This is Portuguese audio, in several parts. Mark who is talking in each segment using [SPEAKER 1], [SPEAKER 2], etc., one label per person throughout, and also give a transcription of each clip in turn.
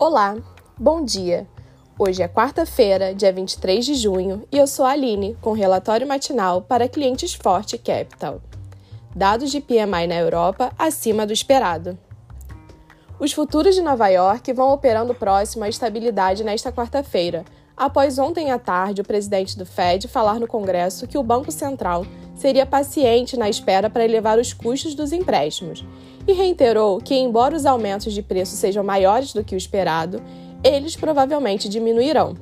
[SPEAKER 1] Olá, bom dia. Hoje é quarta-feira, dia 23 de junho, e eu sou a Aline, com relatório matinal para clientes Forte Capital. Dados de PMI na Europa acima do esperado. Os futuros de Nova York vão operando próximo à estabilidade nesta quarta-feira, após ontem à tarde o presidente do Fed falar no Congresso que o Banco Central seria paciente na espera para elevar os custos dos empréstimos e reiterou que, embora os aumentos de preço sejam maiores do que o esperado, eles provavelmente diminuirão.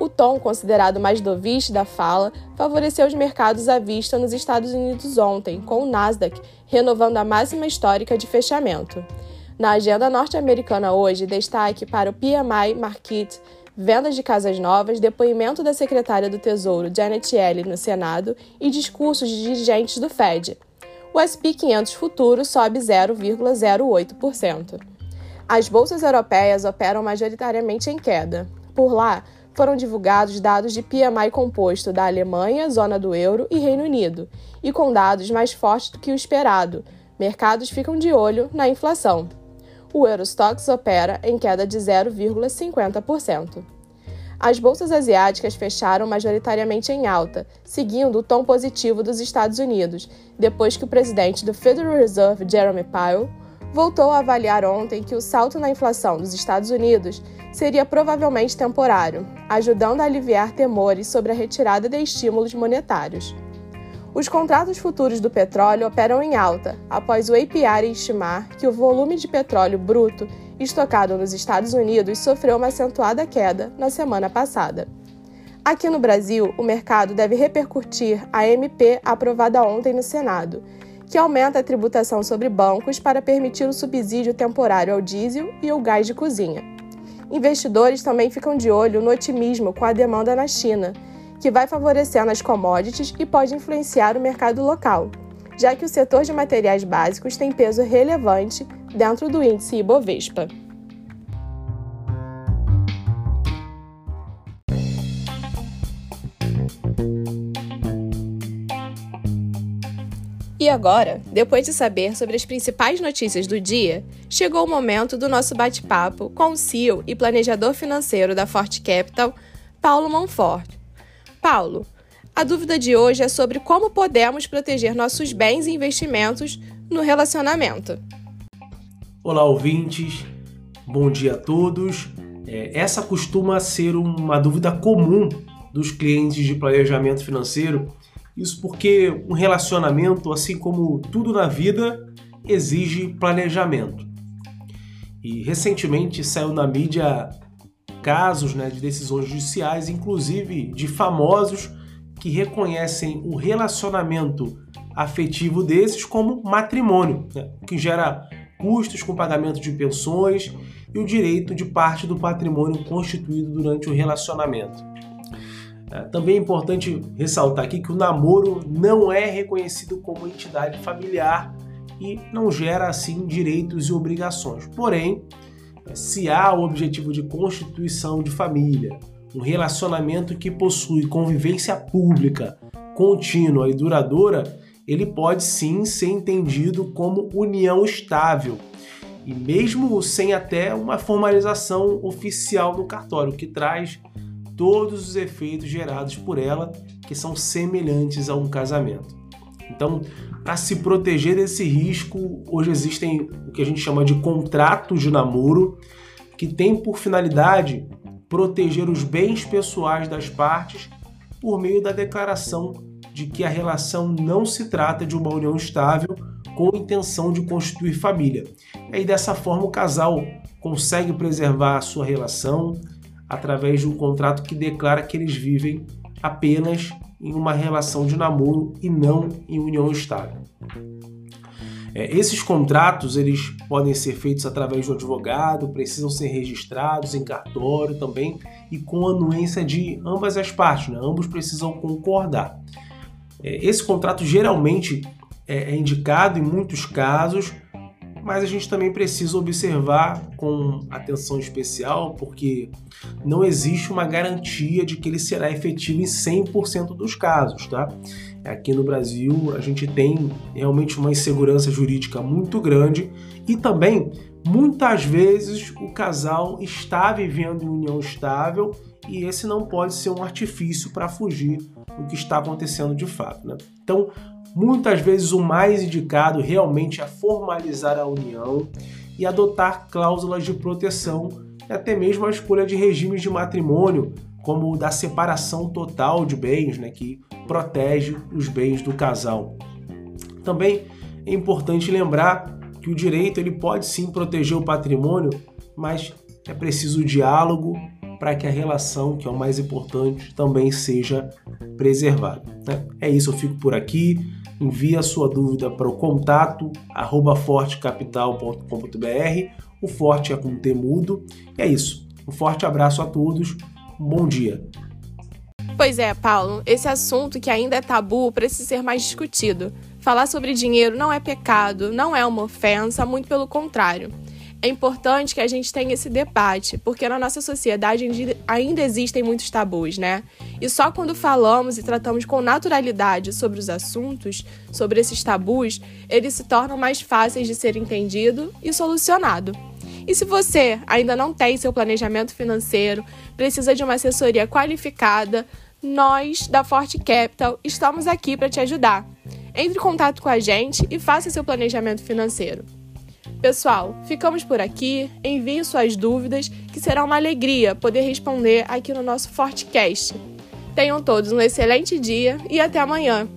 [SPEAKER 1] O tom, considerado mais doviste da fala, favoreceu os mercados à vista nos Estados Unidos ontem, com o Nasdaq renovando a máxima histórica de fechamento. Na agenda norte-americana hoje, destaque para o PMI Market, vendas de casas novas, depoimento da secretária do Tesouro Janet Yellen no Senado e discursos de dirigentes do Fed. O SP 500 futuro sobe 0,08%. As bolsas europeias operam majoritariamente em queda. Por lá, foram divulgados dados de PMI composto da Alemanha, zona do euro e Reino Unido, e com dados mais fortes do que o esperado. Mercados ficam de olho na inflação. O Eurostox opera em queda de 0,50%. As bolsas asiáticas fecharam majoritariamente em alta, seguindo o tom positivo dos Estados Unidos, depois que o presidente do Federal Reserve, Jeremy Powell, voltou a avaliar ontem que o salto na inflação dos Estados Unidos seria provavelmente temporário, ajudando a aliviar temores sobre a retirada de estímulos monetários. Os contratos futuros do petróleo operam em alta, após o API estimar que o volume de petróleo bruto estocado nos Estados Unidos sofreu uma acentuada queda na semana passada. Aqui no Brasil, o mercado deve repercutir a MP aprovada ontem no Senado, que aumenta a tributação sobre bancos para permitir o subsídio temporário ao diesel e ao gás de cozinha. Investidores também ficam de olho no otimismo com a demanda na China, que vai favorecendo as commodities e pode influenciar o mercado local, já que o setor de materiais básicos tem peso relevante dentro do índice Ibovespa. E agora, depois de saber sobre as principais notícias do dia, chegou o momento do nosso bate-papo com o CEO e planejador financeiro da Forte Capital, Paulo Monfort. Paulo, a dúvida de hoje é sobre como podemos proteger nossos bens e investimentos no relacionamento.
[SPEAKER 2] Olá, ouvintes. Bom dia a todos. É, essa costuma ser uma dúvida comum dos clientes de planejamento financeiro isso porque um relacionamento, assim como tudo na vida, exige planejamento. E recentemente saiu na mídia casos né, de decisões judiciais, inclusive de famosos que reconhecem o relacionamento afetivo desses como matrimônio, né, que gera custos com pagamento de pensões e o direito de parte do patrimônio constituído durante o relacionamento. É, também é importante ressaltar aqui que o namoro não é reconhecido como entidade familiar e não gera assim direitos e obrigações. Porém, se há o objetivo de constituição de família, um relacionamento que possui convivência pública, contínua e duradoura, ele pode sim ser entendido como união estável. E mesmo sem até uma formalização oficial no cartório, que traz todos os efeitos gerados por ela, que são semelhantes a um casamento. Então, para se proteger desse risco, hoje existem o que a gente chama de contratos de namoro, que tem por finalidade proteger os bens pessoais das partes por meio da declaração de que a relação não se trata de uma união estável com intenção de constituir família. E aí, dessa forma, o casal consegue preservar a sua relação, através de um contrato que declara que eles vivem apenas em uma relação de namoro e não em união estável. É, esses contratos eles podem ser feitos através um advogado, precisam ser registrados em cartório também e com anuência de ambas as partes, né? ambos precisam concordar. É, esse contrato geralmente é, é indicado em muitos casos mas a gente também precisa observar com atenção especial, porque não existe uma garantia de que ele será efetivo em 100% dos casos, tá? Aqui no Brasil, a gente tem realmente uma insegurança jurídica muito grande e também muitas vezes o casal está vivendo em união estável e esse não pode ser um artifício para fugir do que está acontecendo de fato. Né? Então, muitas vezes o mais indicado realmente é formalizar a união e adotar cláusulas de proteção e até mesmo a escolha de regimes de matrimônio, como o da separação total de bens, né, que protege os bens do casal. Também é importante lembrar que o direito ele pode sim proteger o patrimônio, mas é preciso diálogo para que a relação, que é o mais importante, também seja preservada. Né? É isso, eu fico por aqui. Envie a sua dúvida para o contato arroba fortecapital.com.br. O Forte é com temudo. E é isso. Um forte abraço a todos. Um bom dia.
[SPEAKER 1] Pois é, Paulo, esse assunto que ainda é tabu precisa ser mais discutido. Falar sobre dinheiro não é pecado, não é uma ofensa, muito pelo contrário. É importante que a gente tenha esse debate, porque na nossa sociedade ainda existem muitos tabus, né? E só quando falamos e tratamos com naturalidade sobre os assuntos, sobre esses tabus, eles se tornam mais fáceis de ser entendido e solucionado. E se você ainda não tem seu planejamento financeiro, precisa de uma assessoria qualificada, nós da Forte Capital estamos aqui para te ajudar. Entre em contato com a gente e faça seu planejamento financeiro. Pessoal, ficamos por aqui. Enviem suas dúvidas, que será uma alegria poder responder aqui no nosso Fortecast. Tenham todos um excelente dia e até amanhã.